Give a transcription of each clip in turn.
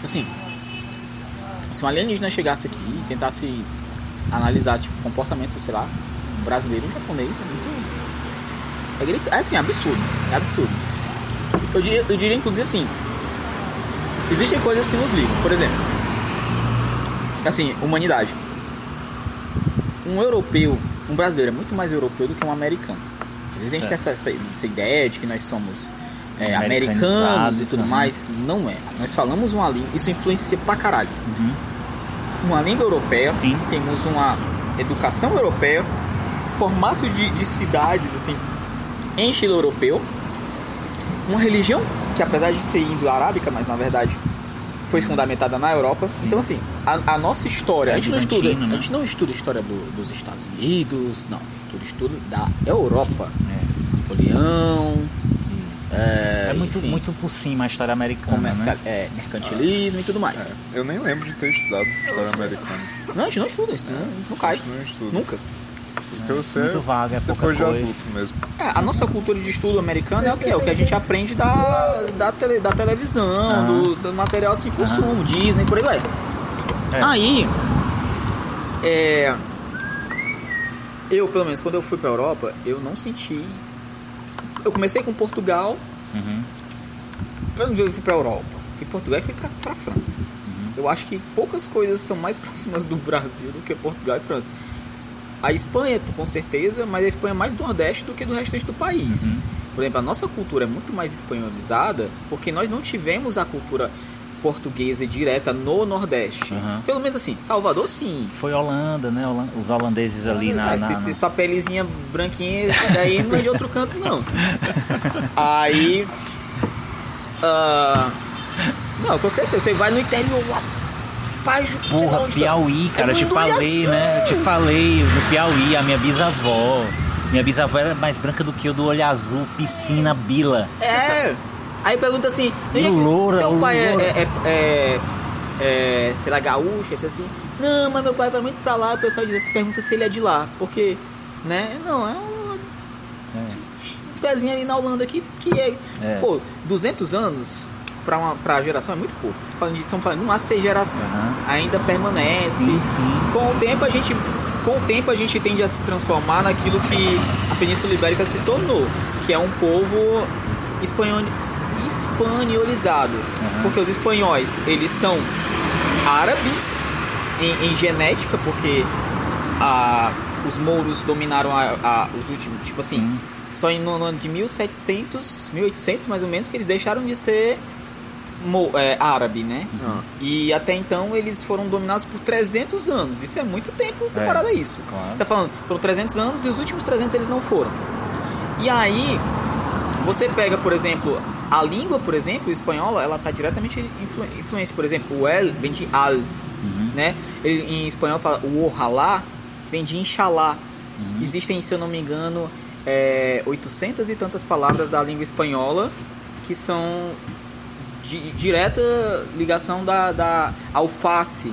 Tipo assim, se um alienígena chegasse aqui e tentasse analisar tipo, o comportamento, sei lá, um brasileiro e japonês, é muito. É, é assim, absurdo. É absurdo. Eu diria, eu diria inclusive assim. Existem coisas que nos ligam. Por exemplo, assim, humanidade. Um europeu, um brasileiro é muito mais europeu do que um americano. Às vezes a gente tem essa, essa- essa ideia de que nós somos é, americanos e tudo mais. Não é. Nós falamos uma língua, isso influencia pra caralho. Uma língua europeia, Sim. temos uma educação europeia, formato de, de cidades assim, em estilo europeu, uma religião que apesar de ser indo-arábica, mas na verdade foi fundamentada na Europa. Então assim, a, a nossa história, É a gente não estuda, né? a gente não estuda a história do- dos Estados Unidos, não, estuda estudo da Europa. Napoleão, é, É muito, enfim, muito por cima a história americana, comercial- né? é, mercantilismo e tudo mais. É, eu nem lembro de ter estudado história americana. Não, a gente não estuda isso, não, não cai. Não estudo. Nunca. Porque eu sei Muito vaga, é pouca depois de coisa. adulto mesmo. É, a nossa cultura de estudo americana é o que? É o que a gente aprende da, da, tele- da televisão, Aham. do, do material assim, consumo, Disney, por aí vai. É. Aí, é, eu, pelo menos, quando eu fui pra Europa, eu não senti. Eu comecei com Portugal, Uhum. quando eu fui pra Europa, fui Portugal e fui pra, pra França. Uhum. Eu acho que poucas coisas são mais próximas do Brasil do que Portugal e França. A Espanha, com certeza, mas a Espanha é mais do Nordeste do que do restante do país. Uhum. Por exemplo, a nossa cultura é muito mais espanholizada porque nós não tivemos a cultura portuguesa direta no Nordeste. Uhum. Pelo menos assim, Salvador sim. Foi Holanda, né? Os holandeses ali na. Ah, na- se, na- se sua pelezinha branquinha, daí não é de outro canto, não. Aí. ah, não, com certeza. Você vai no interior lá. Paju, Porra, tá. Piauí, cara, É eu te falei, né? Eu te falei, no Piauí, a minha bisavó. Minha bisavó era mais branca do que eu do olho azul, piscina, bila. É. Aí pergunta assim, onde é loura, teu pai é, é, é, é, é, sei lá, gaúcho, você assim, não, mas meu pai vai muito pra lá, o pessoal diz assim, pergunta se ele é de lá, porque, né, não, é um É. pezinho ali na Holanda que, que é, pô, 200 anos pra, uma, pra geração é muito pouco, Tô falando estamos falando de umas seis gerações, Aham. ainda permanece, Sim, sim. com o tempo a gente com o tempo a gente tende a se transformar naquilo que a Península Ibérica se tornou, que é um povo espanhol espanholizado, porque os espanhóis eles são árabes em, em genética, porque a, os mouros dominaram a, a- os últimos, tipo assim, Sim. só em- no ano de 1700, 1800 mais ou menos que eles deixaram de ser mo- é, árabe, né? Ah, E até então eles foram dominados por 300 anos. Isso é muito tempo comparado a isso. claro. Você tá falando, foram 300 anos e os últimos 300 eles não foram. E aí, você pega, por exemplo, a língua, por exemplo, espanhola, ela tá diretamente influ influência. Por exemplo, o el vem de al, né? Ele, em espanhol fala o ojalá vem de inshallah. Existem, se eu não me engano, é, 800 e tantas palavras da língua espanhola que são de direta ligação da, da alface,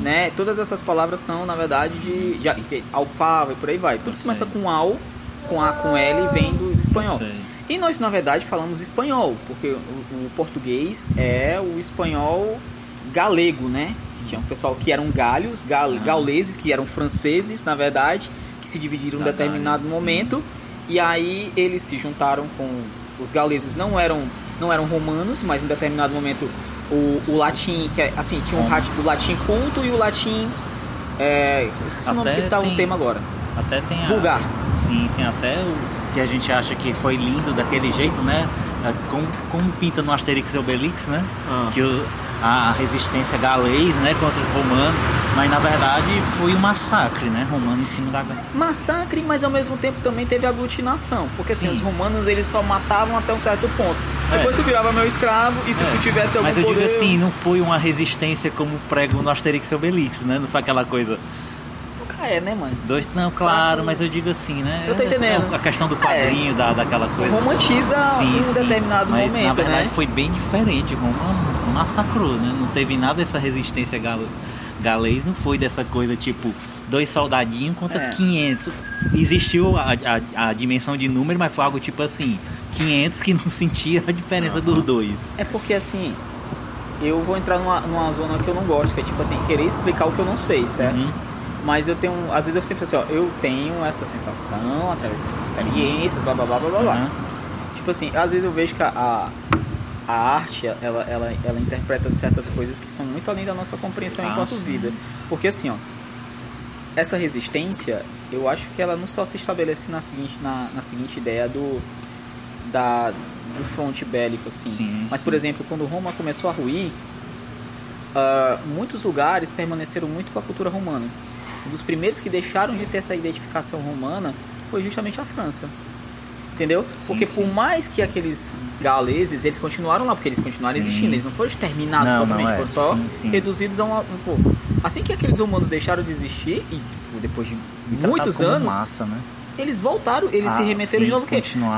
né? Todas essas palavras são, na verdade, de, de alfava e por aí vai. Tudo que começa com al, com A, com L, vem do espanhol. E nós, na verdade, falamos espanhol, porque o, o português é o espanhol galego, né? Que tinha um pessoal que eram galhos, gal, gauleses, que eram franceses, na verdade, que se dividiram em Da determinado Gália, sim. momento. E aí eles se juntaram com os gauleses, não eram, não eram romanos, mas em determinado momento o, o latim, que é, assim, tinha um o latim culto e o latim. É, esqueci o nome Até que no tem- tema agora. Até tem a... Vulgar. Sim, tem até o que a gente acha que foi lindo daquele jeito, né? É, Como, como pinta no Asterix e Obelix, né? Ah. Que o- a resistência galês, né, contra os romanos, mas na verdade foi um massacre, né, romano em cima da massacre, mas ao mesmo tempo também teve aglutinação. Porque assim, Sim. os romanos eles só matavam até um certo ponto. É. Depois tu virava meu escravo e se É, tu tivesse algum Mas eu poder... digo assim, não foi uma resistência como prego no Asterix e Obelix, né? Não foi aquela coisa. Nunca é, né, mano? Dois, não, claro, mas eu digo assim, né? Eu tô entendendo. A questão do quadrinho, da, daquela coisa. Romantiza Sim, um sim. determinado Mas, momento, na verdade né? foi bem diferente. Roma massacrou, né? Não teve nada dessa resistência galo, galês, não foi dessa coisa tipo dois soldadinhos contra É. 500. Existiu a, a, a dimensão de número, mas foi algo tipo assim: 500 que não sentia a diferença dos dois. É porque assim, eu vou entrar numa, numa zona que eu não gosto, que é tipo assim, querer explicar o que eu não sei, certo? Uhum. Mas eu tenho, às vezes eu sempre assim, ó, eu tenho essa sensação através das experiências, blá blá blá blá blá. blá. Uhum. Tipo assim, às vezes eu vejo que a, a, arte, ela, ela, ela interpreta certas coisas que são muito além da nossa compreensão Ah, enquanto sim. vida. Porque assim, ó, essa resistência, eu acho que ela não só se estabelece na seguinte, na, na seguinte ideia do, da, do fronte bélico, assim. Sim, Mas, sim. por exemplo, quando Roma começou a ruir, ah, muitos lugares permaneceram muito com a cultura romana. Um dos primeiros que deixaram de ter essa identificação romana foi justamente a França. Entendeu? Porque por sim. mais que aqueles galeses, eles continuaram lá, porque eles continuaram Sim. existindo, eles não foram exterminados Não, totalmente, não é. foram só reduzidos a um, um pouco. Assim que aqueles humanos deixaram de existir, e tipo, depois de muitos anos, Massa, né? eles voltaram, eles Ah, se remeteram de novo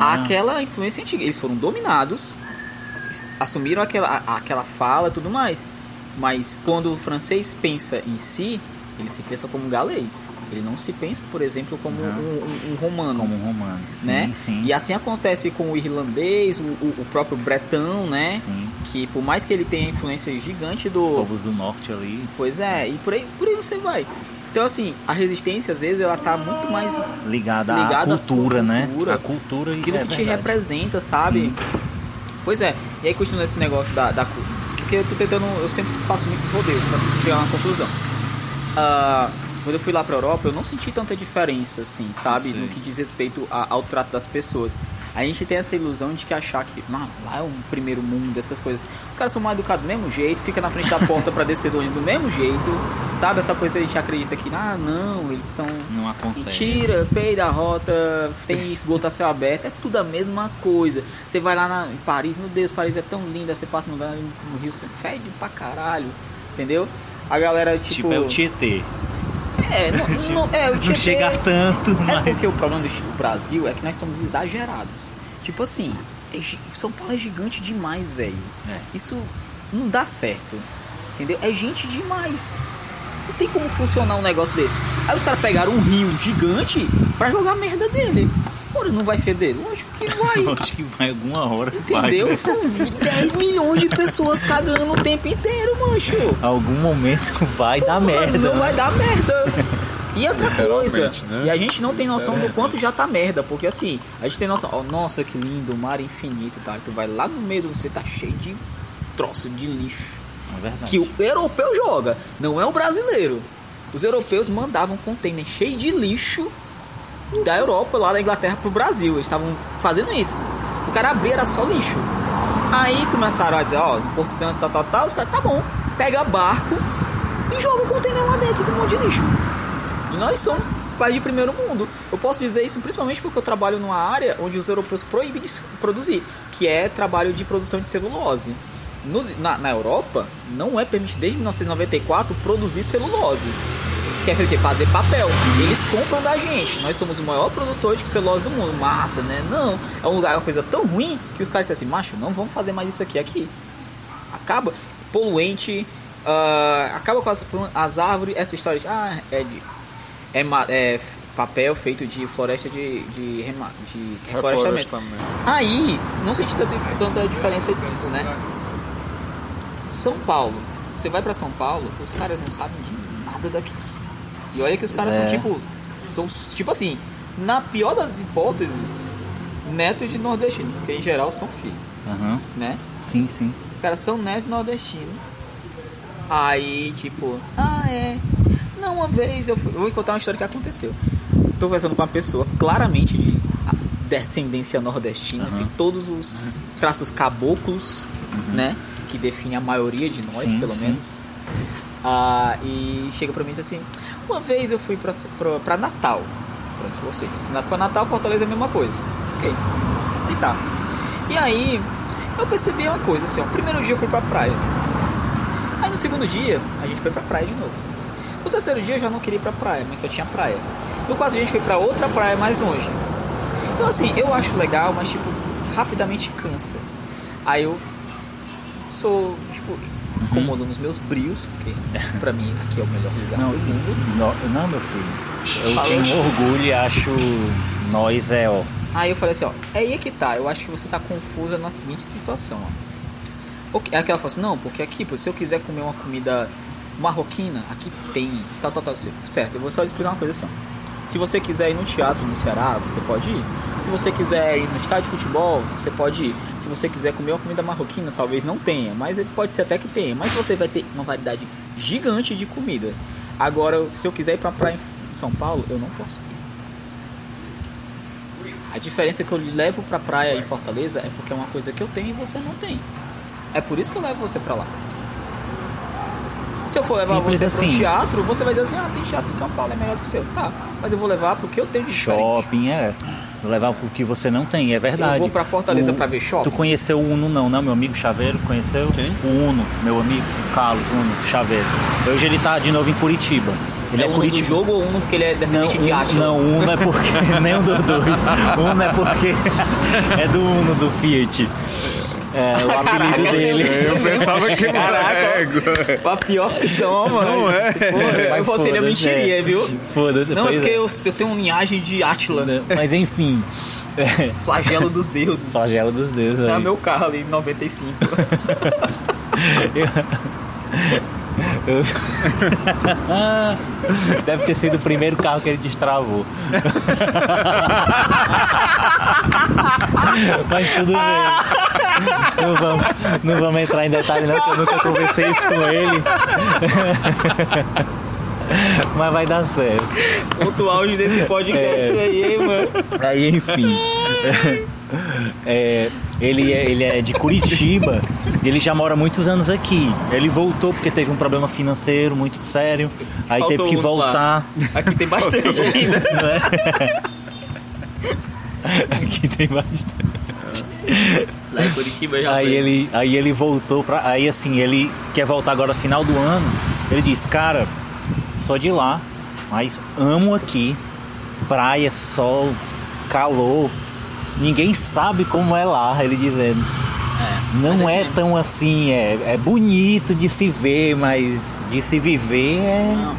aquela influência antiga. Eles foram dominados, assumiram aquela, aquela fala e tudo mais. Mas quando o francês pensa em si, ele se pensa como um galês. Ele não se pensa, por exemplo, como um, um- um romano. Como um romano. Sim, né? sim. E assim acontece com o irlandês, o, o- próprio bretão, né? Sim. Que por mais que ele tenha influência gigante do, Povos do norte ali. Pois é, e por aí, por aí você vai. Então, assim, a resistência, às vezes, ela tá muito mais Ligada, Ligada à cultura, à né? cultura. A cultura e aquilo é que te verdade. representa, sabe? Sim. Pois é, e aí continuando esse negócio da, da Porque eu tô tentando, eu sempre faço muitos rodeios pra chegar a uma conclusão. Ah, quando eu fui lá pra Europa, eu não senti tanta diferença, assim, sabe? Sim. No que diz respeito a- ao trato das pessoas. A gente tem essa ilusão de que achar que lá é um primeiro mundo, essas coisas. Os caras são mal educados do mesmo jeito, fica na frente da porta pra descer do ônibus do mesmo jeito, sabe? Essa coisa que a gente acredita que, ah, não, eles são Não acontece. Mentira, peida a rota, tem esgoto a céu aberto, é tudo a mesma coisa. Você vai lá na, em Paris, meu Deus, Paris é tão linda, você passa no, no Rio, você fede pra caralho, entendeu? A galera, tipo. Tipo, é o Tietê. É, não, não, é, o Não Tietê- chega tanto, É mas. porque o problema do Brasil é que nós somos exagerados. Tipo assim, é São Paulo é gigante demais, velho. É. Isso não dá certo. Entendeu? É gente demais. Não tem como funcionar um negócio desse. Aí os caras pegaram um rio gigante pra jogar a merda dele. Ora, não vai feder? Lógico que vai. Acho que vai alguma hora. Entendeu? Vai, né? São 10 milhões de pessoas cagando o tempo inteiro, mancho. Algum momento vai dar Mano, merda. Não vai dar merda. E outra coisa, né? e a gente não tem noção do quanto já tá merda, porque assim, a gente tem noção, ó, nossa, que lindo, o mar infinito, tá? Tu vai lá no meio do você tá cheio de troço de lixo É verdade. que o europeu joga, não é o brasileiro. Os europeus mandavam container cheio de lixo da Europa lá da Inglaterra pro Brasil. Eles estavam fazendo isso. O cara abria era só lixo. Aí começaram a dizer, ó, no Porto Santo, tal, tal, tal. Os caras, tá bom, pega barco e joga o container lá dentro com um monte de lixo. E nós somos país de primeiro mundo. Eu posso dizer isso principalmente porque eu trabalho numa área onde os europeus proíbem de produzir, que é trabalho de produção de celulose. Na, na Europa, não é permitido desde 1994 produzir celulose. Quer dizer, fazer papel. Eles compram da gente. Nós somos o maior produtor de celulose do mundo. Massa, né? Não. É um lugar, uma coisa tão ruim que os caras dizem assim, macho, não vamos fazer mais isso aqui aqui. Acaba. Poluente. ah, acaba com as, as árvores. Essa história de. Ah, é de. É, é papel feito de floresta de. de, rema, de reflorestamento. Aí, não senti tanta, tanta diferença disso, né? São Paulo. Você vai pra São Paulo, os caras não sabem de nada daqui. E olha que os caras É. são tipo. São tipo assim, na pior das hipóteses, netos de nordestino. Porque em geral são filhos, Aham. né? Sim, sim. Os caras são netos de nordestino. Aí, tipo, ah, é. Não, uma vez eu fui. Vou contar uma história que aconteceu. Tô conversando com uma pessoa claramente de descendência nordestina, Aham. tem todos os traços caboclos, né? Que define a maioria de nós, Sim, pelo sim. menos. Ah, e chega pra mim e diz assim: Uma vez eu fui pra Natal. Pronto, ou seja, se não for Natal, Fortaleza é a mesma coisa. Ok, aceitar. E aí, eu percebi uma coisa assim: ó, o primeiro dia eu fui pra praia. Aí no segundo dia, a gente foi pra praia de novo. No terceiro dia eu já não queria ir pra praia, mas só tinha praia. No quarto dia a gente foi pra outra praia mais longe. Então assim, eu acho legal, mas tipo, rapidamente cansa. Aí eu sou, tipo, incomodo nos meus brios, porque pra mim aqui é o melhor lugar Não, do mundo. não, não, meu filho. Eu Falou. tenho orgulho e acho nós é, ó. Aí eu falei assim, ó, é aí que tá, eu acho que você tá confusa na seguinte situação, ó. Ok, Aí ela fala assim, não, porque aqui, se eu quiser comer uma comida marroquina, aqui tem, tal, tal, tal. Certo, eu vou só explicar uma coisa assim. Se você quiser ir no teatro no Ceará, você pode ir. Se você quiser ir no estádio de futebol, você pode ir. Se você quiser comer uma comida marroquina, talvez não tenha, mas pode ser até que tenha. Mas você vai ter uma variedade gigante de comida. Agora, se eu quiser ir pra praia em São Paulo, eu não posso ir. A diferença que eu levo pra praia em Fortaleza é porque é uma coisa que eu tenho e você não tem. É por isso que eu levo você pra lá. Se eu for levar Simples você assim. pro teatro, você vai dizer assim, ah, tem teatro em São Paulo, é melhor que o seu. Tá, mas eu vou levar porque eu tenho de diferente. Shopping, é. Levar o que você não tem, é verdade. Eu vou pra Fortaleza O- pra ver shopping? Tu conheceu o Uno não, não, meu amigo Chaveiro? Conheceu? Quem? O Uno, meu amigo Carlos Uno Chaveiro. Hoje ele tá de novo em Curitiba. Ele é é, um do Curitiba. jogo ou um porque ele é descendente de Uno- Átila? Não, Uno é porque. nem um dos dois. Uno é porque. é do Uno, do Fiat. É, o apelido Caraca, dele. Eu pensava que era égua. A pior opção, mano. Não é. Porra, Mas você ainda foda-se, mentiria, é. viu? Foda-se. Não, é porque eu, eu tenho linhagem de Átila, né? Mas enfim. É, Flagelo dos deuses. flagelo dos deuses Tá aí. meu carro ali em 95. Eu- Deve ter sido o primeiro carro que ele destravou. Mas tudo bem. Não vamos, não vamos entrar em detalhe não, que eu nunca conversei isso com ele. Mas vai dar certo. Ponto auge desse podcast É. aí, hein, mano. Aí, enfim. É, ele, é, ele é de Curitiba e ele já mora muitos anos aqui. Ele voltou porque teve um problema financeiro muito sério. Aí Faltou teve que um lá. voltar. Aqui tem bastante ainda. Não é? Aqui tem bastante. Lá em Curitiba já Aí foi. ele, aí ele voltou pra. Aí assim, ele quer voltar agora no final do ano. Ele disse, cara, sou de lá, mas amo aqui. Praia, sol, calor. Ninguém sabe como é lá, ele dizendo. mas Não é é tão assim, é, é bonito de se ver, mas de se viver é, Não.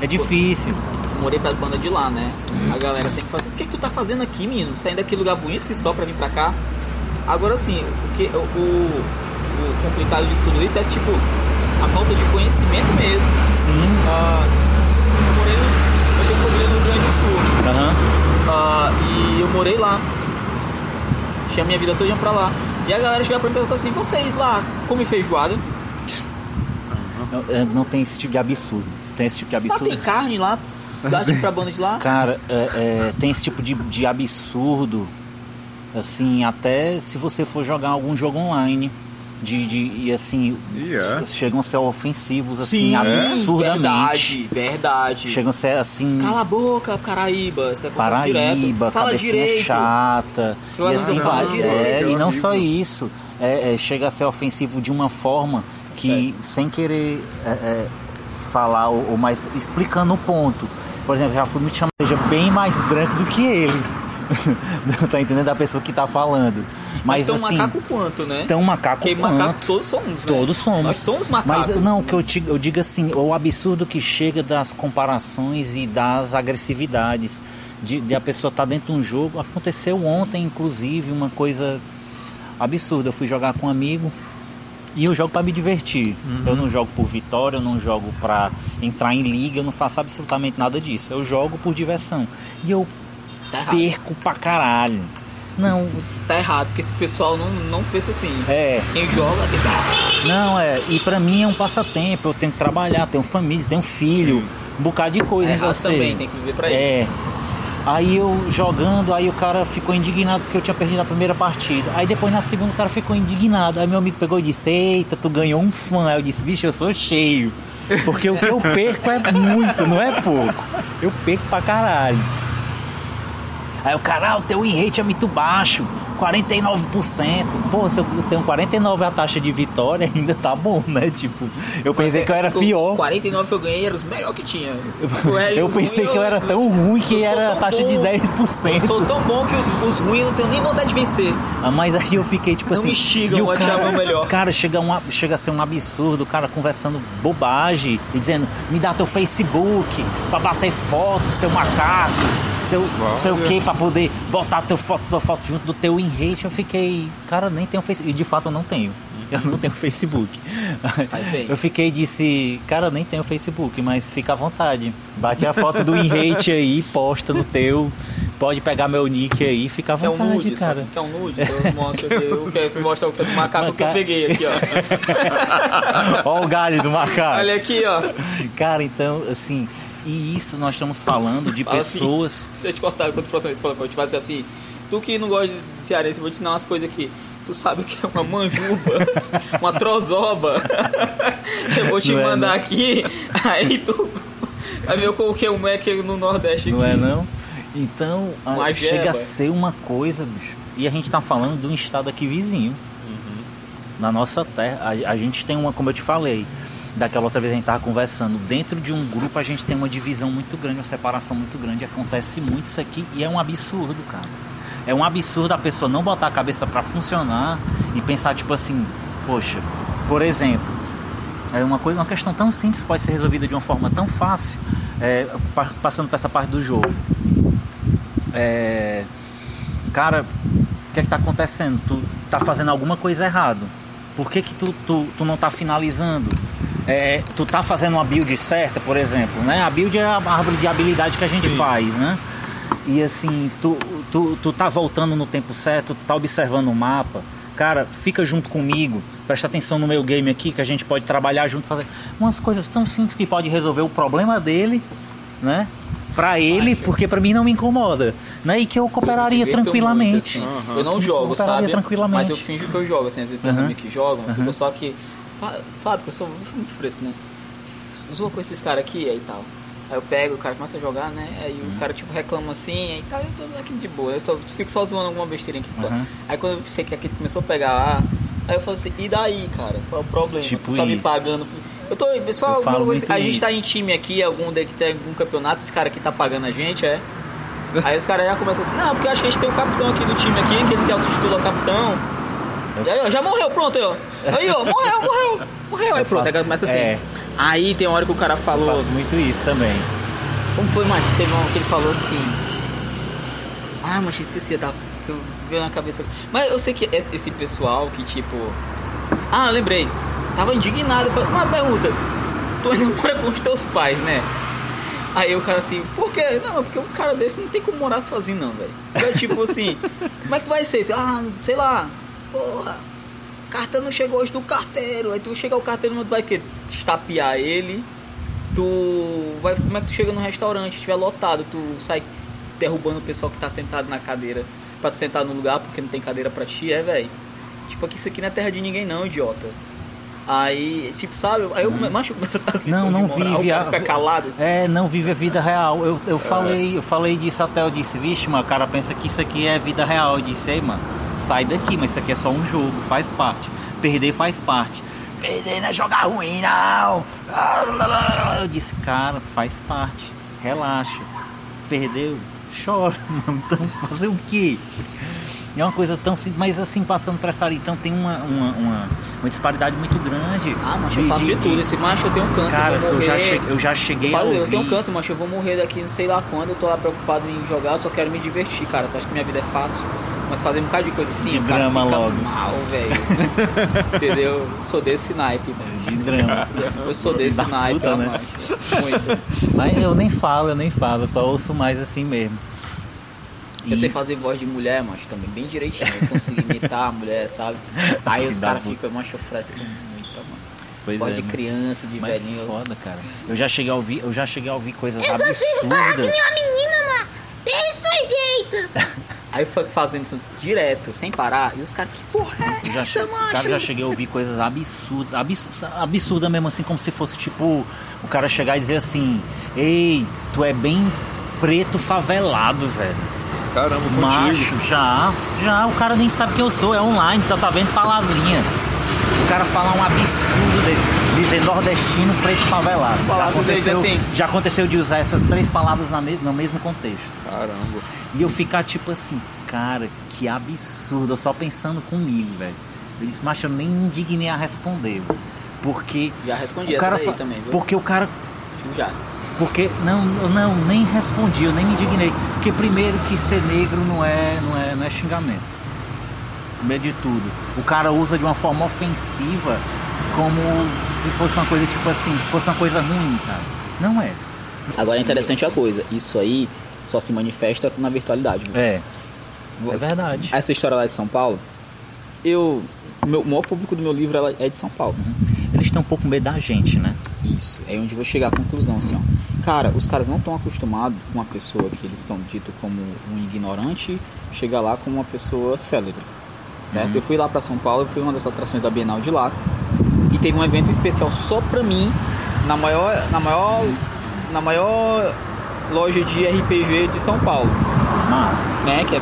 é difícil. Eu morei pras bandas de lá, né? A galera sempre fala assim, o que, que tu tá fazendo aqui, menino? Saindo daquele lugar bonito que só pra vir pra cá. Agora assim, o, que, o, o, o complicado disso tudo isso é tipo a falta de conhecimento mesmo. Sim. Ah, eu morei no, eu família no Rio Grande do Sul. Aham. Ah, e eu morei lá. Tinha a minha vida toda pra lá. E a galera chegava pra mim e perguntar assim, vocês lá comem feijoada? Não, é, não tem esse tipo de absurdo. Tem esse tipo de Lá absurdo. tem carne lá? Dá tipo pra banda de lá? Cara, é, é, tem esse tipo de, de absurdo, assim, até se você for jogar algum jogo online. De, de, e assim, E é? chegam a ser ofensivos, assim, Sim, absurdamente. verdade, verdade. Chegam a ser assim, Cala a boca, Caraíba. Isso acontece Paraíba. Fala direito. chata. E assim não, vai. direito, É, e não amigo. só isso. é, é, chega a ser ofensivo de uma forma que, Acontece. sem querer é, é, falar, ou, ou mais explicando o ponto. Por exemplo, já fui no chamar seja bem mais branco do que ele. Tá entendendo? Da pessoa que tá falando. Mas Mas, tão assim, macaco quanto, né? tão macaco Porque quanto. macaco todos somos, né? Todos somos. Nós somos macacos. Mas não, que eu, te- eu digo assim, o absurdo que chega das comparações e das agressividades. De, de a pessoa estar dentro de um jogo. Aconteceu ontem, inclusive, uma coisa absurda. Eu fui jogar com um amigo e eu jogo para me divertir. Eu não jogo por vitória, eu não jogo para entrar em liga, eu não faço absolutamente nada disso. Eu jogo por diversão. E eu Tá perco pra caralho. Não, Tá errado, porque esse pessoal não, não pensa assim. é. Quem joga tem que... Não, é. E pra mim é um passatempo. Eu tenho que trabalhar, tenho família, tenho filho, um bocado de coisa É errado você. também, tem que viver pra é. isso. Aí eu jogando, aí o cara ficou indignado porque eu tinha perdido a primeira partida. Aí depois na segunda o cara ficou indignado. Aí meu amigo pegou e disse: Eita, tu ganhou um fã. Aí eu disse: Bicho, eu sou cheio. Porque o que eu perco é muito, não é pouco. Eu perco pra caralho. Aí o cara, ah, o teu win rate é muito baixo, 49%. Pô, se eu tenho 49 a taxa de vitória, ainda tá bom, né? Tipo, eu pensei que eu era Os pior. 49 que eu ganhei eram os melhores que tinha. Eu pensei que eu era tão ruim que eu era a taxa de bom. 10%. Eu sou tão bom que os, os ruins eu não tenho nem vontade de vencer. Ah, Mas aí eu fiquei tipo Não assim. me xingam, e o cara, melhor. Cara, chega, um, chega a ser um absurdo, o cara conversando bobagem e dizendo: me dá teu Facebook pra bater foto, seu macaco, seu, sei o que, pra poder botar teu foto, tua foto junto do teu in rate. Eu fiquei, cara, nem tenho Facebook. E de fato eu não tenho. Eu não tenho Facebook. Faz bem. Eu fiquei e disse, cara, nem tenho Facebook, mas fica à vontade. Bate a foto do enrate aí, posta no teu. Pode pegar meu nick aí, fica à É um vontade, nude, cara. Quer um nude? Então eu mostro aqui. Eu quero mostrar o que é do macaco que eu peguei aqui, ó. Ó o galho do macaco. Olha aqui, ó. Cara, então, assim, e isso nós estamos falando de Fala assim. pessoas. Deixa eu te cortar quando o próximo eu te fazer assim. Tu que não gosta de cearense, eu vou te ensinar umas coisas aqui. Tu sabe o que é uma manjuba, uma trozoba. Eu vou te Não é, mandar não. aqui, aí tu vai ver o que é um Mac no Nordeste aqui. Não é não? Então, a- chega a ser uma coisa, bicho. E a gente tá falando de um estado aqui vizinho. Uhum. Na nossa terra, a, a gente tem uma, como eu te falei, daquela outra vez a gente tava conversando, dentro de um grupo a gente tem uma divisão muito grande, uma separação muito grande. Acontece muito isso aqui e é um absurdo, cara. É um absurdo a pessoa não botar a cabeça pra funcionar e pensar tipo assim, poxa, por exemplo, é uma coisa, uma questão tão simples pode ser resolvida de uma forma tão fácil, é, pa- passando para essa parte do jogo. É, cara, o que é que tá acontecendo? Tu tá fazendo alguma coisa errado. Por que que tu, tu, tu não tá finalizando? É, tu tá fazendo uma build certa, por exemplo, né? A build é a árvore de habilidade que a gente faz, né? E assim, tu, tu, tu tá voltando no tempo certo, tu tá observando o mapa. Cara, fica junto comigo, presta atenção no meu game aqui, que a gente pode trabalhar junto, fazer umas coisas tão simples que pode resolver o problema dele, né? Pra ele, porque pra mim não me incomoda, né? E que eu cooperaria Eu tranquilamente. muito, assim. Eu não jogo, Cooperaria sabe? tranquilamente. Mas eu finjo que eu jogo, assim, às vezes tem uns Uhum. amigos que jogam, eu fico só que. Fábio, eu sou muito fresco, né? Zoa com esses caras aqui aí tal. Aí eu pego, o cara começa a jogar, né? Aí Uhum. o cara tipo reclama assim, aí tá, eu tô aqui de boa. Eu só fico só zoando alguma besteirinha aqui. Uhum. Aí quando eu sei que aqui começou a pegar lá, aí eu falo assim, e daí, cara? Qual é o problema? Tipo Tu tá me pagando. Eu tô. Só muito a gente isso. tá em time aqui, algum que tem algum campeonato, esse cara aqui tá pagando a gente, é? Aí os caras já começam assim, não, porque eu acho que a gente tem um capitão aqui do time aqui, que ele se autotitula capitão. Aí, ó, já morreu, pronto aí, ó. Aí, ó, morreu, morreu, morreu. Aí pronto, aí começa assim. É. Aí tem uma hora que o cara Eu falou. faço muito isso também. Como foi, macho? Teve uma que ele falou assim. Ah, macho, eu esqueci, tá? Eu veio na cabeça. Mas eu sei que esse, pessoal que tipo. Ah, lembrei. Tava indignado. Eu falei, uma pergunta. Tu ainda mora com os teus pais, né? Aí o cara assim, por quê? Não, porque um cara desse não tem como morar sozinho não, velho. É tipo assim, como é que tu vai ser? Ah, sei lá, porra, cartão não chegou hoje do carteiro. Aí tu chega o carteiro, tu vai que estapear ele. Tu vai, como é que tu chega no restaurante, estiver lotado, tu sai derrubando o pessoal que tá sentado na cadeira pra tu sentar no lugar porque não tem cadeira pra ti, é, velho. Tipo, aqui isso aqui não é terra de ninguém não, idiota. Aí, tipo, sabe? Aí eu, macho, começa a Não, não moral, vive a- fica calado assim. É, não vive a vida real. Eu, eu falei, eu falei disso até, eu disse, vixe, mano, o cara pensa que isso aqui é vida real. Eu disse, ei, mano, sai daqui, mas isso aqui é só um jogo, faz parte. Perder faz parte. Perder não é jogar ruim, não. Eu disse, cara, faz parte. Relaxa. Perdeu, chora, mano. Então fazer o quê? É uma coisa tão simples, mas assim, passando pra essa área, então tem uma, uma, uma, uma disparidade muito grande. Ah, mas eu faço de, tudo. Esse macho eu tenho um câncer, Cara, eu eu já, cheguei, eu já cheguei a ouvir. eu tenho um câncer, macho, eu vou morrer daqui não sei lá quando, eu tô lá preocupado em jogar, eu só quero me divertir, cara. Tu acha que minha vida é fácil? Mas fazer um bocado de coisa assim, De o cara drama fica logo. mal, velho. Entendeu? Eu sou desse naipe, mano. De drama. Eu sou desse Da naipe, puta, né? Muito. Mas eu nem falo, eu nem falo, eu só ouço mais assim mesmo. Eu E- sei fazer voz de mulher, macho, também, bem direitinho. Eu consigo imitar a mulher, sabe? Aí os caras ficam, macho, oferecem muito, mano. Pois voz é, de né? criança, de Mas velhinho. foda, cara. Eu já cheguei a ouvir, eu já cheguei a ouvir coisas Eu consigo falar que absurdas. nem uma menina. Aí foi fazendo isso direto, sem parar, e os caras, que porra é Eu já, essa, macho? cara, já cheguei a ouvir coisas absurdas, absurda, absurda mesmo assim, como se fosse tipo o cara chegar e dizer assim: Ei, tu é bem preto favelado, velho. Caramba, contigo. Macho, já, já, o cara nem sabe quem eu sou, é online, só tá vendo palavrinha. O cara fala um absurdo desse, dizer nordestino preto favelado. Já diz aconteceu, assim. já aconteceu de usar essas três palavras na me- no mesmo contexto. Caramba. E eu ficar tipo assim, cara, que absurdo, eu só pensando comigo, velho. Eu disse, macho, eu nem indignei a responder. Porque. Já respondi o essa cara daí fa- também, viu? Porque o cara Já. porque não, não, nem respondi, eu nem me indignei. Porque primeiro que ser negro não é, não é, não é xingamento. no meio de tudo, o cara usa de uma forma ofensiva como se fosse uma coisa tipo assim, fosse uma coisa ruim, cara. Não é. Agora é interessante a coisa, isso aí só se manifesta na virtualidade. É. É verdade. Essa história lá de São Paulo, eu. O, meu, o maior público do meu livro é de São Paulo. Eles têm um pouco medo da gente, né? Isso, é onde eu vou chegar à conclusão, assim, ó. Cara, os caras não estão acostumados com uma pessoa que eles são dito como um ignorante chegar lá como uma pessoa célebre, certo? Eu fui lá pra São Paulo, eu fui uma das atrações da Bienal de lá teve um evento especial só pra mim na maior, na maior, na maior loja de RPG de São Paulo, Mas, né? Que é,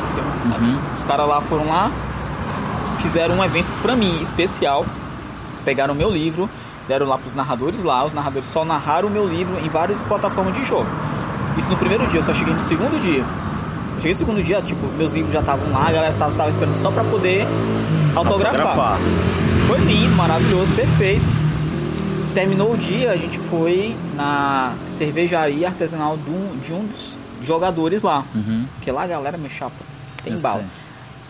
os caras lá foram lá, fizeram um evento pra mim especial, pegaram o meu livro, deram lá pros narradores lá, os narradores só narraram o meu livro em várias plataformas de jogo. Isso no primeiro dia, eu só cheguei no segundo dia. Eu cheguei no segundo dia, tipo, meus livros já estavam lá, a galera estava estava esperando só pra poder autografar. Autografar. Foi lindo, maravilhoso, perfeito. Terminou o dia, a gente foi na cervejaria artesanal de um, de um dos jogadores lá. Uhum. Porque lá a galera, meu chapa, tem Eu bala.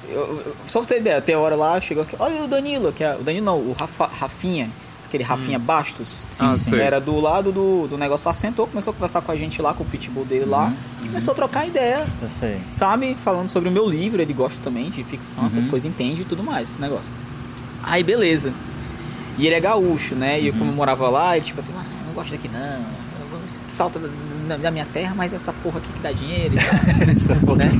Eu, eu- só pra ter ideia, até a hora lá, chegou aqui, olha o Danilo, que é, o Danilo não, o Rafa- Rafinha, aquele Rafinha Bastos. Ah, sei. Era do lado do, do negócio lá, sentou, começou a conversar com a gente lá, com o pitbull dele lá, e começou a trocar ideia, eu sei. sabe? Falando sobre o meu livro, ele gosta também de ficção, essas Uhum. coisas, entende e tudo mais, negócio. Aí, beleza. E ele é gaúcho, né? E eu, Uhum. como eu morava lá, ele tipo assim, ah, não gosto daqui não, salta da, minha terra, mas essa porra aqui que dá dinheiro. Essa foi. né?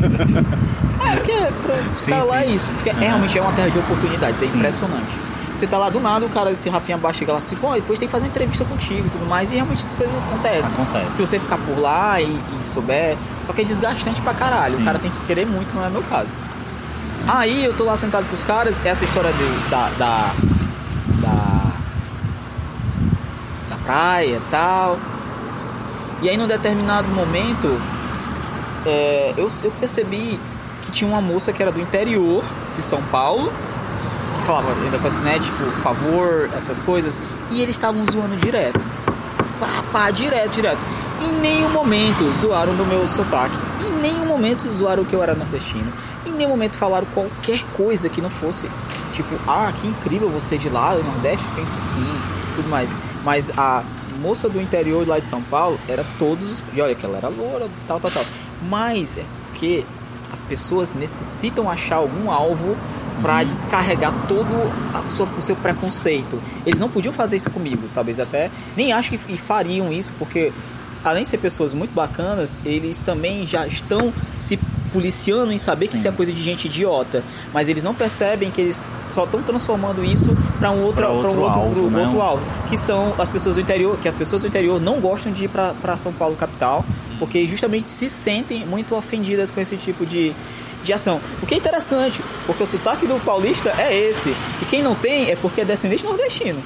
É, porque pra, os Sim, caras lá é isso. Porque é, realmente é uma terra de oportunidades, é Sim. impressionante. Você tá lá do nada, o cara, esse Rafinha Baixo chega lá assim, pô, depois tem que fazer uma entrevista contigo e tudo mais, e realmente essas coisas acontecem. Acontece. Se você ficar por lá e, e souber, só que é desgastante pra caralho. O cara tem que querer muito, não é meu caso. Aí eu tô lá sentado com os caras, essa história de- da, da, da, da praia e tal. E aí num determinado momento é, eu, eu percebi que tinha uma moça que era do interior de São Paulo, que falava ainda com assim, né, tipo, favor, essas coisas, e eles estavam zoando direto. Pá, pá, direto, direto. Em nenhum momento zoaram do meu sotaque. Em nenhum momento zoaram que eu era nordestino. Nenhum momento falaram qualquer coisa que não fosse. Tipo, ah, que incrível você de lá do Nordeste. Pense sim, tudo mais. Mas a moça do interior lá de São Paulo era todos os. E olha que ela era loura, tal, tal, tal. Mas é porque as pessoas necessitam achar algum alvo para descarregar todo sua- o seu preconceito. Eles não podiam fazer isso comigo, talvez até nem acho que fariam isso, porque além de ser pessoas muito bacanas, eles também já estão se policiando em saber que Sim. isso é coisa de gente idiota, mas eles não percebem que eles só estão transformando isso para um outro, Pra pra um outro outro, alvo, pro- né? outro alvo, que são as pessoas do interior, que as pessoas do interior não gostam de ir para São Paulo capital, porque justamente se sentem muito ofendidas com esse tipo de de ação. O que é interessante, porque o sotaque do paulista é esse. E quem não tem é porque é descendente nordestino.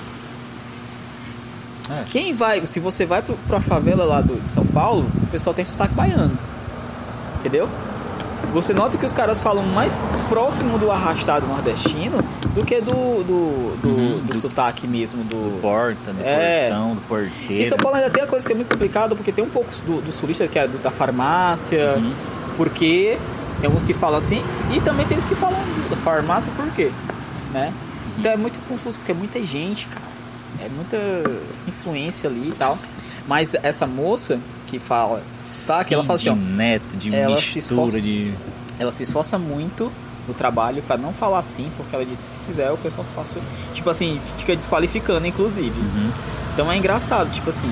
É. Quem vai, se você vai pro, pra favela lá do, de São Paulo, o pessoal tem sotaque baiano. Entendeu? Você nota que os caras falam mais próximo do arrastado nordestino do que do, do, do, Uhum, do do- sotaque mesmo, do, Porta, do É. portão, do em porteiro. São Paulo ainda tem a coisa que é muito complicada, porque tem um pouco do, do sulista, que é do- da farmácia, Uhum. porque tem alguns que falam assim, e também tem os que falam da farmácia por quê, né? Então é muito confuso, porque é muita gente, cara. É muita influência ali e tal. Mas essa moça que fala sotaque, ela fala assim, ó, de neto, de ela se mistura, esforça- de... ela se esforça muito no trabalho pra não falar assim, porque ela disse se fizer o pessoal passa, tipo assim, fica desqualificando inclusive. Uhum. Então é engraçado, tipo assim,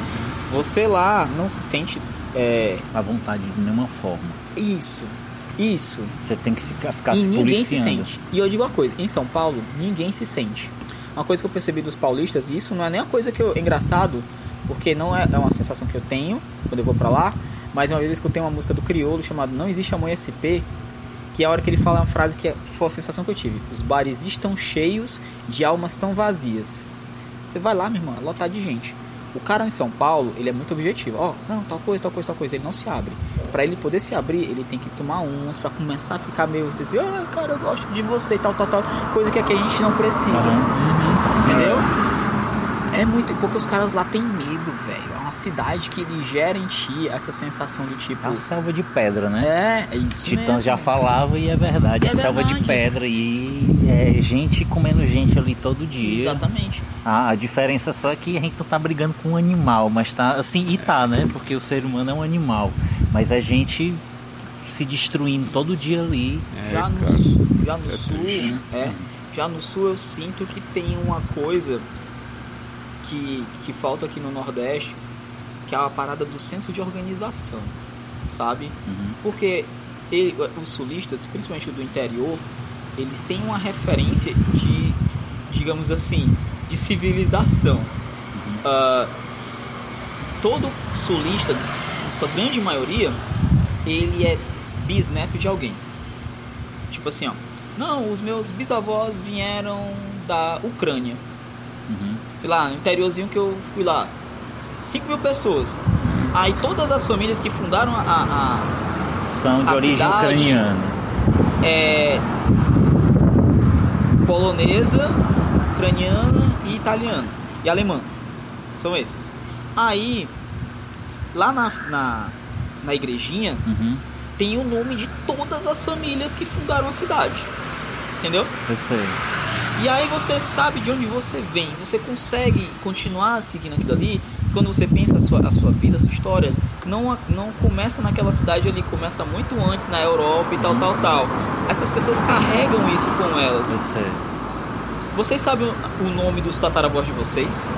você lá não se sente é, à vontade de nenhuma forma. isso, isso. Você tem que se- ficar e se ninguém se policiando. sente. E eu digo uma coisa, em São Paulo, ninguém se sente. Uma coisa que eu percebi dos paulistas, e isso não é nem uma coisa que eu. engraçado, porque não é, é uma sensação que eu tenho quando eu vou pra lá, mas uma vez eu escutei uma música do Criolo chamada Não Existe Amor SP, que é a hora que ele fala uma frase que é- foi a sensação que eu tive. Os bares estão cheios de almas tão vazias. Você vai lá, meu irmão, é lotado de gente. O cara em São Paulo, ele é muito objetivo. Ó, não, tal coisa, tal coisa, tal coisa. Ele não se abre. Pra ele poder se abrir, ele tem que tomar umas pra começar a ficar meio assim, ah, cara, eu gosto de você, tal, tal, tal. Coisa que aqui a gente não precisa. Uhum. Entendeu? É muito, porque os caras lá têm É cidade que ele gera em ti essa sensação do tipo. É uma selva de pedra, né? É, é isso. Titãs mesmo. já falava e é verdade. É É, selva de pedra e é gente comendo gente ali todo dia. Exatamente. Ah, a diferença só é que a gente não tá brigando com um animal, mas tá assim, e tá, né? Porque o ser humano é um animal. Mas a gente se destruindo todo dia ali. já no, cara. já no é sul, triste. é, já no sul eu sinto que tem uma coisa que, que falta aqui no Nordeste, que é a parada do senso de organização, sabe? Porque ele- os sulistas, principalmente do interior, eles têm uma referência de, digamos assim, de civilização. Ah, todo sulista, na sua grande maioria, ele é bisneto de alguém. Tipo assim, ó. Não, os meus bisavós vieram da Ucrânia. Uhum. Sei lá, no interiorzinho que eu fui lá. 5 mil pessoas. Aí todas as famílias que fundaram a- a, São de A origem cidade- ucraniana. é polonesa, ucraniana e italiana e alemã. São esses. Aí, lá na, na, na igrejinha, Uhum. tem o nome de todas as famílias que fundaram a cidade. Entendeu? Eu sei. E aí você sabe de onde você vem, você consegue continuar seguindo aquilo ali. Quando você pensa a sua, a sua vida, a sua história, não, não começa naquela cidade ali, começa muito antes na Europa e tal, tal, tal. Essas pessoas carregam isso com elas. Eu sei. Vocês sabem o- o nome dos tataravós de vocês?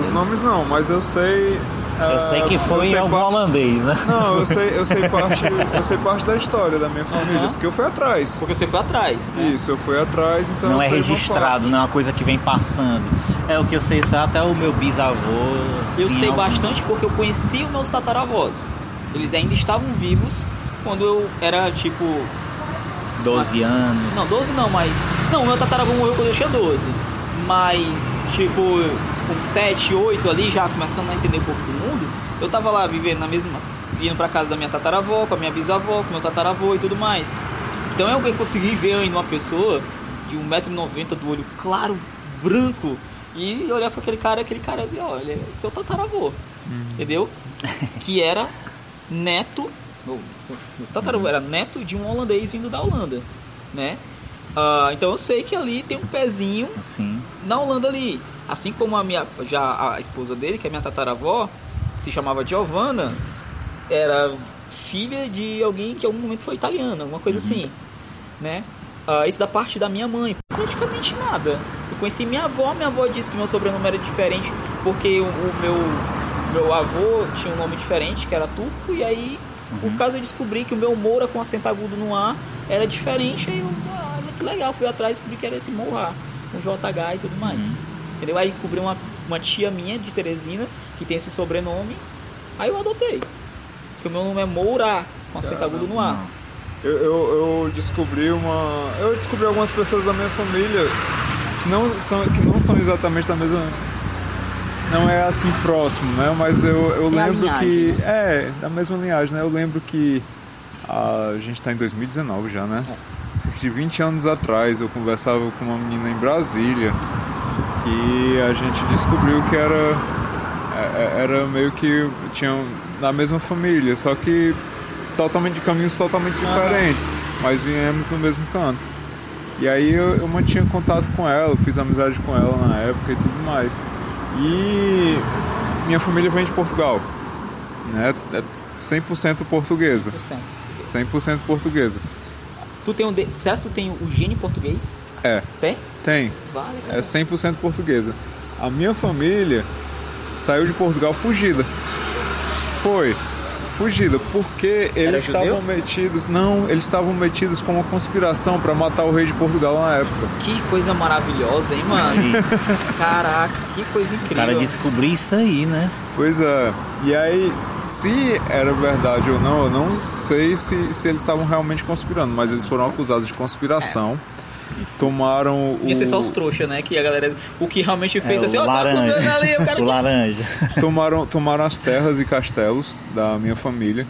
Os nomes não, mas eu sei. Eu sei que foi sei algum parte- holandês, né? Não, eu sei, eu sei parte, eu sei parte da história da minha família, Aham. porque eu fui atrás. Porque você foi atrás, né? Isso, eu fui atrás, então Não eu é registrado, não é uma coisa que vem passando. É o que eu sei só até o meu bisavô. Eu assim, sei alguns- bastante porque eu conheci os meus tataravós. Eles ainda estavam vivos quando eu era tipo 12 anos. Não, 12 não, mas. Não, meu tataravô morreu quando eu tinha 12. Mas, tipo, com 7, 8 ali, já começando a entender um pouco do mundo, eu tava lá vivendo na mesma. indo pra casa da minha tataravó, com a minha bisavó, com meu tataravô e tudo mais. Então que consegui ver em uma pessoa de 1,90m, do olho claro, branco, e olhar pra aquele cara, aquele cara ali, olha, é seu tataravô. Entendeu? Que era neto. Meu, meu tataravô era neto de um holandês vindo da Holanda, né? Ah, então eu sei que ali tem um pezinho Assim. na Holanda ali. Assim como a minha já a esposa dele, que é minha tataravó, que se chamava Giovanna, era filha de alguém que em algum momento foi italiano, alguma coisa assim, né? Ah, isso da parte da minha mãe, praticamente nada. Eu conheci minha avó, minha avó disse que meu sobrenome era diferente porque o, o meu meu avô tinha um nome diferente, que era turco, e aí por causa eu descobri que o meu Moura com acento agudo no A era diferente, aí eu, ah, que legal, fui atrás e descobri que era esse Moura, com JH e tudo mais. Entendeu? Aí descobri uma, uma tia minha de Teresina que tem esse sobrenome, aí eu adotei. Porque o meu nome é Moura, com acento agudo no A. Eu, eu, eu descobri uma. Eu descobri algumas pessoas da minha família que não são, que não são exatamente da mesma. Não é assim próximo, né? Mas eu, eu É a lembro linhagem, que. né? É, da mesma linhagem, né? Eu lembro que a gente tá em 2019 já, né? É. Cerca de 20 anos atrás eu conversava com uma menina em Brasília que a gente descobriu que era. é- Era meio que tinham na mesma família, só que totalmente de caminhos totalmente diferentes, mas viemos do mesmo canto. E aí eu, eu mantinha contato com ela, fiz amizade com ela na época e tudo mais. E minha família vem de Portugal, né? É 100% portuguesa, 100% portuguesa. Tu tem um. De... Será que tu tem o gene português? É, Tem? tem, Vale, é 100% portuguesa. A minha família saiu de Portugal fugida. Foi. Fugida, porque eles estavam metidos. Não, eles estavam metidos com uma conspiração para matar o rei de Portugal na época. Que coisa maravilhosa, hein, mano? Caraca, que coisa O incrível. cara descobriu isso aí, né? Pois é. E aí, se era verdade ou não, eu não sei se, se eles estavam realmente conspirando, mas eles foram acusados de conspiração. Tomaram o. Ia ser só os trouxas, né? Que a galera. O que realmente fez É, assim, o ó, tá acusando ali, o cara. o laranja. tomaram, tomaram as terras e castelos da minha família.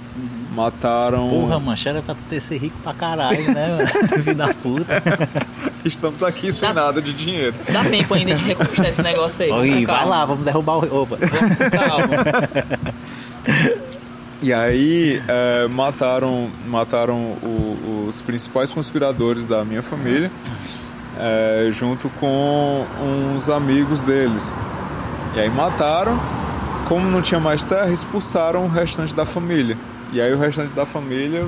Mataram. Porra, mancha, era pra ter ser rico pra caralho, né? mano? Filho da puta. Estamos aqui sem Dá- nada de dinheiro. Dá tempo ainda de reconquistar esse negócio aí. Oi, vai lá, vamos derrubar o. Opa. Vamos calma. E aí é, mataram, mataram o- os principais conspiradores da minha família, é, junto com uns amigos deles. E aí mataram, como não tinha mais terra, expulsaram o restante da família. E aí o restante da família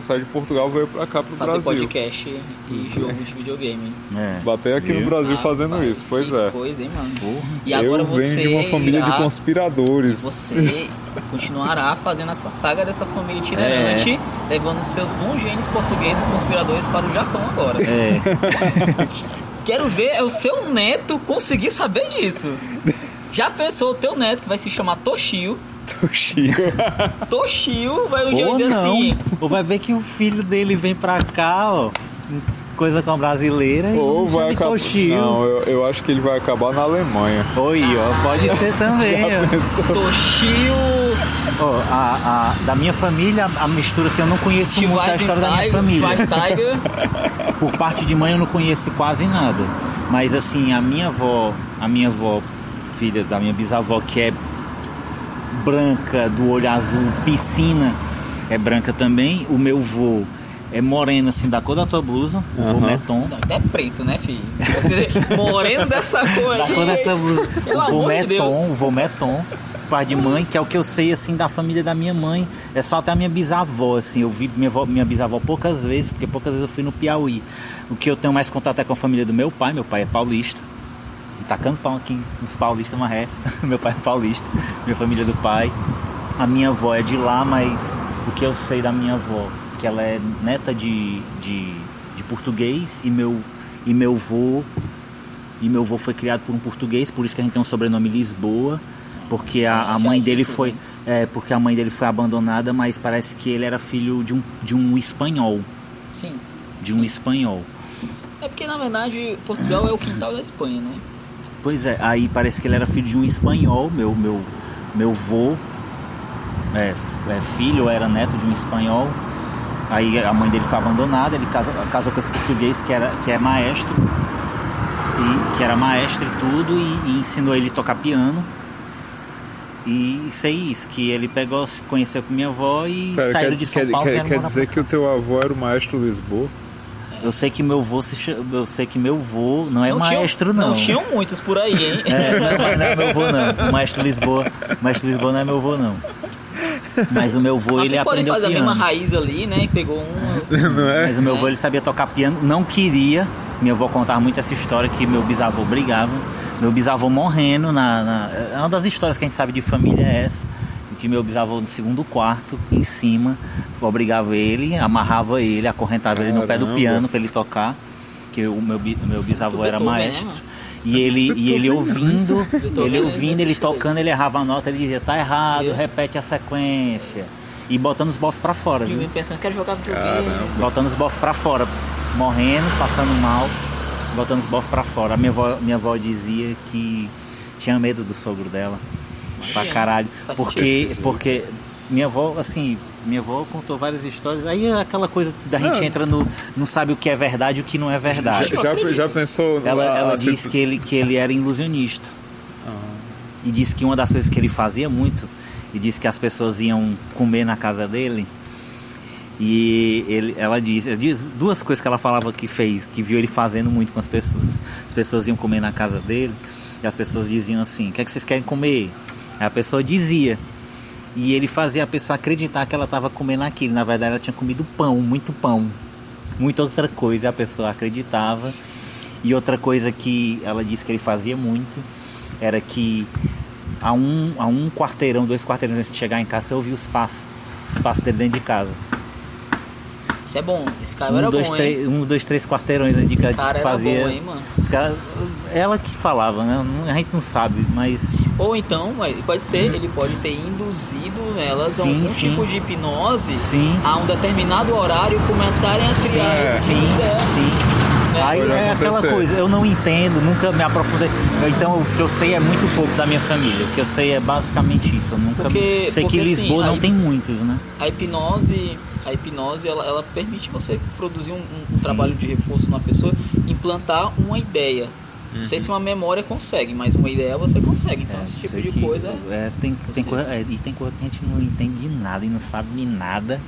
saiu de Portugal veio pra cá pro Fazer Brasil. podcast e jogo de videogame. É. Bater aqui no? Brasil Ah, fazendo rapaz, isso, pois que é. Coisa, hein, mano? E agora Eu você venho de uma família de irá- conspiradores. Você continuará fazendo essa saga dessa família itinerante, É. levando seus bons genes portugueses conspiradores para o Japão agora. É. Quero ver é o seu neto conseguir saber disso. Já pensou o teu neto que vai se chamar Toshio? Toshio. Toshio vai um dia Ou dizer não. assim. Ou vai ver que o filho dele vem pra cá, ó. Coisa com a brasileira e Ou vai acabar. Toshio. Não, eu, eu acho que ele vai acabar na Alemanha. Oi, ó, pode ser também. ó. Toshio Ó, a, a- da minha família, a mistura assim, eu não conheço muito a história da minha família. Por parte de mãe eu não conheço quase nada. Mas assim, a minha avó, a minha avó, filha da minha bisavó, que é branca, do olho azul, piscina, é branca também. O meu vô é moreno, assim, da cor da tua blusa, o vô Aham. Meton. Não, é preto, né, filho? Você moreno dessa cor Da cor dessa blusa. Pelo O vô amor de Deus. Meton, o vô Meton, pai de mãe, que é o que eu sei, assim, da família da minha mãe. É só até a minha bisavó, assim. Eu vi minha, avó- minha bisavó poucas vezes, porque poucas vezes eu fui no Piauí. O que eu tenho mais contato é com a família do meu pai. Meu pai é paulista. Tacando pau aqui nos paulistas, marré. meu pai é paulista. Minha família do pai. A minha avó é de lá, mas o que eu sei da minha avó, que ela é neta de, de, de português e meu, e meu vô e meu avô foi criado por um português, por isso que a gente tem um sobrenome Lisboa, porque a, a já mãe dele disse, foi, é, porque a mãe dele foi abandonada, mas parece que ele era filho de um, de um espanhol, Sim. de um espanhol. É porque, na verdade, Portugal é o quintal da Espanha, né? Pois é, aí parece que ele era filho de um espanhol, meu meu meu vô é, é filho, ou era neto de um espanhol. Aí a mãe dele foi abandonada, ele casou, casou com esse português que era que é maestro e que era maestro e tudo e, e ensinou ele a tocar piano. E sei isso, que ele pegou, se conheceu com minha avó e Pera, saíram quer, de São quer- Paulo. quer- quer dizer que o teu avô era o maestro Lisboa? Eu sei que meu vô se cha- eu sei que meu vô não é tinham- maestro não. Não tinham muitos por aí, hein? É, não, é- não é meu vô não. O Maestro Lisboa, o Maestro Lisboa não é meu vô não. Mas o meu vô Mas ele vocês podem aprendeu fazer a piano. mesma raiz ali, né? E pegou um. Não é? Mas o meu vô ele sabia tocar piano, não queria. Minha avó contava muito essa história que meu bisavô brigava. Meu bisavô morrendo na, na- é uma das histórias que a gente sabe de família é essa. Que meu bisavô no segundo quarto, em cima, obrigava ele, amarrava ele, acorrentava ele no pé do Caramba. piano para ele tocar. Que o meu, meu bisavô era Beethoven, né, maestro. E ele, e ele ouvindo, Beethoven ele ouvindo, ele tocando, ele errava a nota, ele dizia, tá errado, Eu- repete a sequência. E botando os bofs pra fora, E menino pensando, quero jogar videogame. Caramba. Botando os bofs pra fora, morrendo, passando mal, botando os bofs pra fora. A minha avó, minha avó dizia que tinha medo do sogro dela. Pra caralho. Faz Porque, sentido. porque minha avó, assim, minha avó contou várias histórias. Aí é aquela coisa da gente Não. entra no. não sabe o que é verdade e o que não é verdade. Já, já pensou? Ela, a- ela a- disse que ele, que ele era ilusionista. E disse que uma das coisas que ele fazia muito, e disse que as pessoas iam comer na casa dele. E ele, ela disse, diz duas coisas que ela falava que fez, que viu ele fazendo muito com as pessoas. As pessoas iam comer na casa dele e as pessoas diziam assim: O que é que vocês querem comer? A pessoa dizia. E ele fazia a pessoa acreditar que ela estava comendo aquilo. Na verdade, ela tinha comido pão, muito pão. Muita outra coisa, a pessoa acreditava. E outra coisa que ela disse que ele fazia muito era que a um, a um quarteirão, dois quarteirões antes de chegar em casa, você ouvia os passos, os passos dele dentro de casa. Isso é bom. Esse cara Um, era dois, bom, três, hein? um, dois, três quarteirões de cara que era fazia. bom, hein, caras, ela que falava, né? A gente não sabe, mas Ou então, ele pode ser, ele pode ter induzido nelas a Sim, algum sim. tipo de hipnose sim, a um determinado horário começarem a criar É. esse sim, sim. né? Aí é aquela coisa, eu não entendo, nunca me aprofundei. Então o que eu sei é muito pouco da minha família. O que eu sei é basicamente isso. Eu nunca Porque- sei porque, que assim, Lisboa não aí- tem muitos, né? A hipnose, a hipnose ela, ela permite você produzir um, um- trabalho de reforço na pessoa, implantar uma ideia. Não sei se uma memória consegue, mas uma ideia você consegue. Então, É, esse tipo de coisa. é, tem, tem coisa, é, e tem coisa que a gente não entende de nada e não sabe de nada.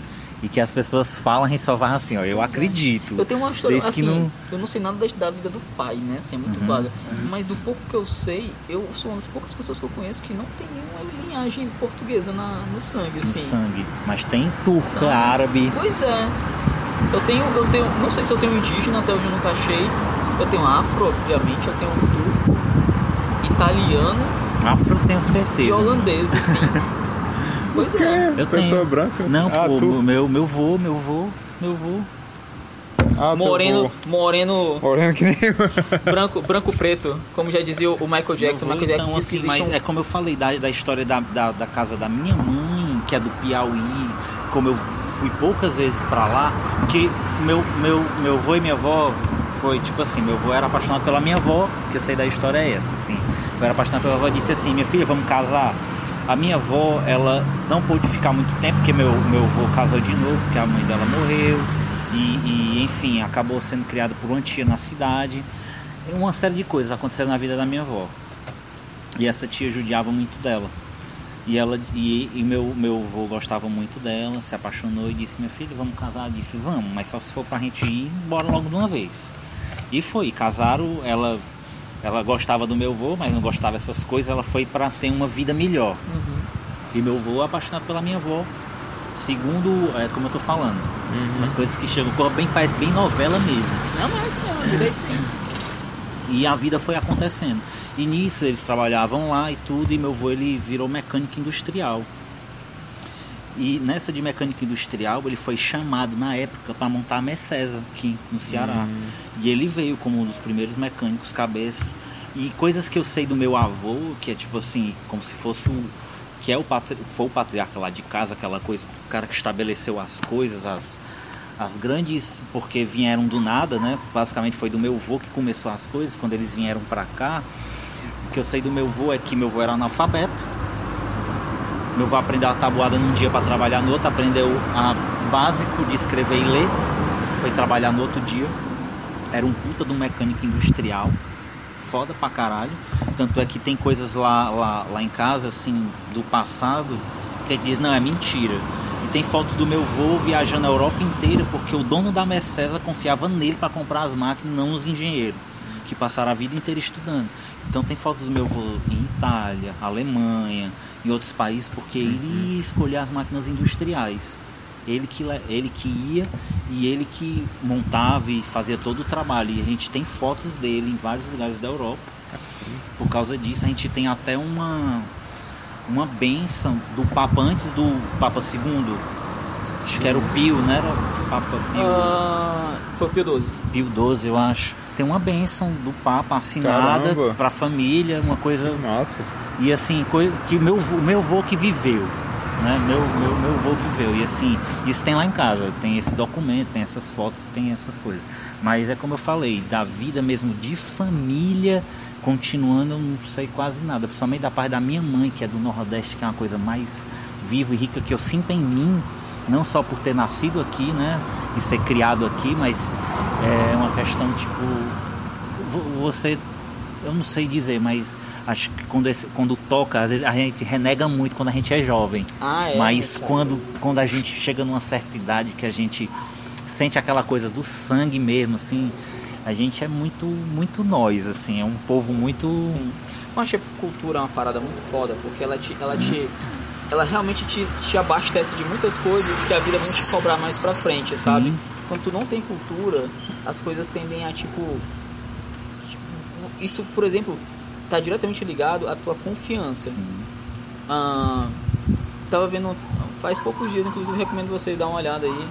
E que as pessoas falam, a gente só fala assim, ó, eu acredito. Eu tenho uma história, assim, que não- eu não sei nada da, da vida do pai, né? Assim, é muito vaga. Mas do pouco que eu sei, eu sou uma das poucas pessoas que eu conheço que não tem nenhuma linhagem portuguesa na, no sangue, no assim. sangue. Mas tem turca, Sangue. árabe. Pois é. Eu tenho, eu tenho, não sei se eu tenho indígena, até hoje eu nunca achei. Eu tenho afro, obviamente, eu tenho turco, italiano Afro eu tenho e certeza. holandês, assim. pois é. Eu Pessoa tenho. branca? Não, ah, pô, tu? meu, meu vô, meu vô, meu vô. Ah, teu Moreno, moreno, Moreno que nem branco, branco preto, como já dizia o Michael Jackson. Michael Jackson então, disse assim, mas um... é como eu falei da, da história da, da, da casa da minha mãe, que é do Piauí, como eu fui poucas vezes pra lá, que meu, meu, meu avô e minha avó foi tipo assim, meu avô era apaixonado pela minha avó, que eu sei da história é essa, assim. Eu era apaixonado pela avó e disse assim, minha filha, vamos casar. A minha avó, ela não pôde ficar muito tempo, porque meu, meu avô casou de novo, porque a mãe dela morreu. E, e, enfim, acabou sendo criada por uma tia na cidade. Uma série de coisas aconteceram na vida da minha avó. E essa tia judiava muito dela. E ela e, e meu meu avô gostava muito dela, se apaixonou e disse: "Minha filha, vamos casar". Eu disse: "Vamos, mas só se for pra gente ir embora logo de uma vez". E foi, casaram, ela ela gostava do meu avô, mas não gostava dessas coisas, ela foi pra ter uma vida melhor. E meu avô apaixonado pela minha avó. Segundo, é como eu tô falando, as coisas que chegam, bem parece bem novela mesmo. Não, mas mesmo, a vida é assim. E a vida foi acontecendo. E nisso eles trabalhavam lá e tudo, e meu avô ele virou mecânico industrial. E nessa de mecânico industrial, ele foi chamado na época para montar a Messesa aqui no Ceará. E ele veio como um dos primeiros mecânicos cabeças. E coisas que eu sei do meu avô, que é tipo assim, como se fosse o que é o foi o patriarca lá de casa, aquela coisa, o cara que estabeleceu as coisas, as as grandes, porque vieram do nada, né? Basicamente foi do meu avô que começou as coisas quando eles vieram para cá. O que eu sei do meu avô é que meu avô era analfabeto. Meu avô aprendeu a tabuada num dia para trabalhar no outro, aprendeu a básico de escrever e ler, foi trabalhar no outro dia. Era um puta de um mecânico industrial, foda pra caralho. Tanto é que tem coisas lá, lá, lá em casa, assim, do passado, que diz, não, é mentira. E tem fotos do meu avô viajando a Europa inteira, porque o dono da Mercesa confiava nele para comprar as máquinas, não os engenheiros, que passaram a vida inteira estudando. Então tem fotos do meu avô em Itália, Alemanha, em outros países, porque ele ia escolher as máquinas industriais. Ele que, le- ele que ia e ele que montava e fazia todo o trabalho. E a gente tem fotos dele em vários lugares da Europa. Por causa disso, a gente tem até uma, uma benção do Papa antes do Papa II. Acho que era o Pio, né? Era o Papa Pio, Ah, foi o Pio XII. Pio XII, eu acho. Tem uma benção do Papa assinada Caramba. para a família, uma coisa Nossa. e assim, coisa que o meu, o meu vô que viveu, né? Meu, meu, meu vô viveu. E assim, isso tem lá em casa, tem esse documento, tem essas fotos, tem essas coisas. Mas é como eu falei, da vida mesmo de família, continuando, eu não sei quase nada. Principalmente da parte da minha mãe, que é do Nordeste, que é uma coisa mais viva e rica que eu sinto em mim. Não só por ter nascido aqui, né? E ser criado aqui, mas é uma questão tipo. vo- Você eu não sei dizer, mas acho que quando, esse- quando toca, às vezes a gente renega muito quando a gente é jovem. Ah, é, mas cara. quando, quando a gente chega numa certa idade que a gente sente aquela coisa do sangue mesmo, assim, a gente é muito, muito nós, assim, é um povo muito. Sim. Eu acho que a cultura é uma parada muito foda, porque ela te. Ela, te, ela realmente te, te abastece de muitas coisas que a vida vão te cobrar mais pra frente, sabe? Quando tu não tem cultura, as coisas tendem a tipo. tipo, isso, por exemplo, tá diretamente ligado à tua confiança. Ah, tava vendo. Faz poucos dias, inclusive recomendo vocês dar uma olhada aí.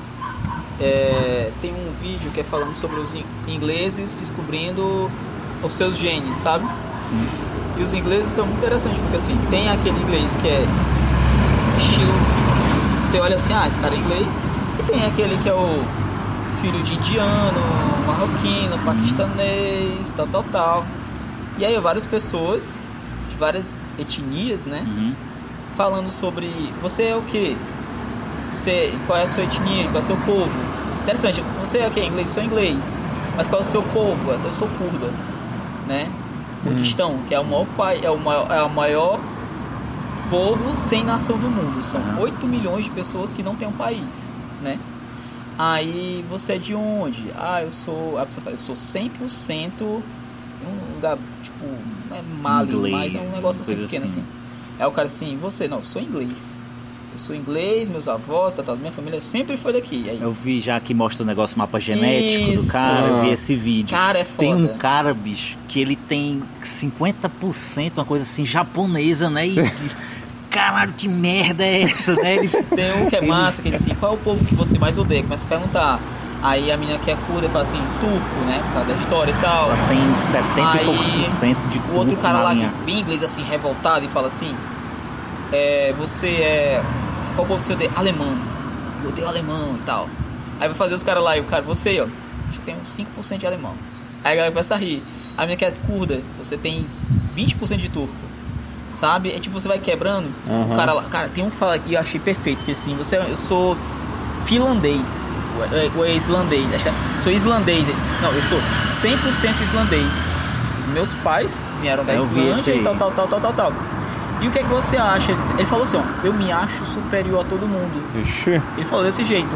É, tem um vídeo que é falando sobre os in- ingleses descobrindo os seus genes, sabe? E os ingleses são muito interessantes, porque assim, tem aquele inglês que é estilo. Você olha assim, ah, esse cara é inglês. E tem aquele que é o filho de indiano, marroquino, paquistanês, tal, tal, tal. E aí várias pessoas de várias etnias, né? Uhum. Falando sobre você é o que? Você, qual é a sua etnia, qual é o seu povo. Interessante, você é o que? Inglês? Sou inglês. Mas qual é o seu povo? Eu sou curda, né? Kurdistão, que é o maior pai, é o maior, é o maior povo sem nação do mundo. São 8 milhões de pessoas que não têm um país, né? Aí você é de onde? Ah, eu sou. Aí você fala, eu sou 100% um lugar, tipo, não é Mali, Inglês, mas é um negócio assim pequeno assim. assim. Aí o cara assim, você não, sou inglês. Eu sou inglês, meus avós, tal, tal, minha família sempre foi daqui. Aí, Eu vi já que mostra o negócio mapa genético Isso. do cara, eu vi esse vídeo. Cara, é Tem um foda. cara, bicho, que ele tem 50%, uma coisa assim, japonesa, né? E diz, caralho, que merda é essa, né? Ele, Tem um que é massa, que diz assim, qual é o povo que você mais odeia? Começa a perguntar. Aí a menina que é curda fala assim, turco, né? Por causa da história e tal. ela tem 70 e poucos por cento de o outro cara lá linha. que em inglês assim, revoltado e fala assim, é, você é. Qual povo você odeia? Alemão. Eu odeio alemão e tal. Aí vai fazer os caras lá e o cara, você, ó, acho que tem uns 5% de alemão. Aí a galera começa a rir. A menina que é curda, você tem 20% de turco. Sabe? É tipo, você vai quebrando. O cara lá. Cara, tem um que fala aqui, eu achei perfeito, que assim, você, eu sou finlandês. Ou é islandês, acho que é, sou islandês. Não, eu sou 100% islandês. Os meus pais vieram da Eu Islândia e tal, tal, tal, tal, tal, tal. E o que é que você acha? Ele falou assim, ó, eu me acho superior a todo mundo. Ixi. Ele falou desse jeito.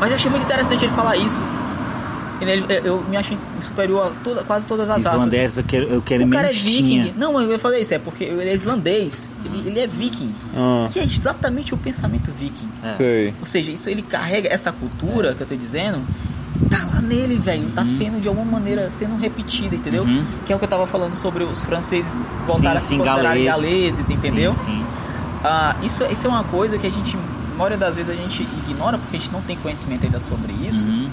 Mas eu achei muito interessante ele falar isso. Ele- eu, me acho superior a toda, quase todas as raças. Islandês, eu quero, eu quero O cara é viking. Não, mas eu falei isso, é porque ele é islandês. Ele, ele é viking. Ah. Que é exatamente o pensamento viking. Sei. Ou seja, isso ele carrega essa cultura que eu tô dizendo, tá lá nele, velho. Tá sendo de alguma maneira sendo repetida, entendeu? Uhum. Que é o que eu tava falando sobre os franceses voltarem a se sim, considerarem galeses. galeses, entendeu? Sim, sim. Ah, isso, isso é uma coisa que a gente, a maioria das vezes, a gente ignora porque a gente não tem conhecimento ainda sobre isso. Uhum.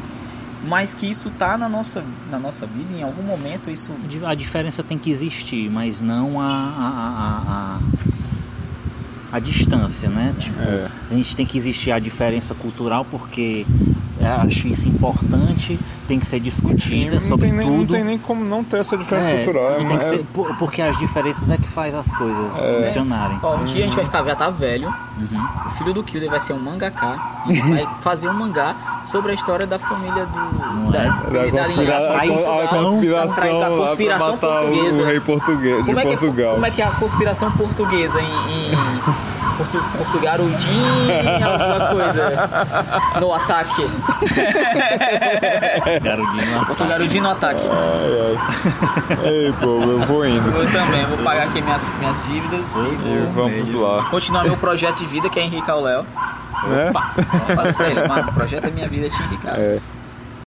Mas que isso tá na nossa, na nossa vida, em algum momento isso. A diferença tem que existir, mas não a, a, a, a, a distância, né? Tipo, É. a gente tem que existir a diferença cultural porque acho isso importante, tem que ser discutida Não sobre tem, nem, não tudo. tem nem como não ter essa diferença É, cultural. tem que É, ser- por- porque as diferenças é que faz as coisas funcionarem. Ó, um dia a gente vai ficar, já tá velho. Uhum. O filho do Kilder vai ser um mangaká e vai fazer um mangá sobre a história da família do. é? da, da conspira- linhagem a, conspiração, a lá pra conspiração portuguesa. o rei português, de Como é, Portugal. como é que é a conspiração portuguesa em, em Portu, Portugarudinha, alguma coisa no ataque? Garudinho, Portugarudinho no ataque. Ai, ai. Ei, pô, eu vou indo. Eu também, vou pagar aqui minhas, minhas dívidas e E vou vamos lá. continuar meu projeto de vida que é enricar o Léo. Né? Opa, falei pra ele, mano, o projeto da minha vida é te enricar. É.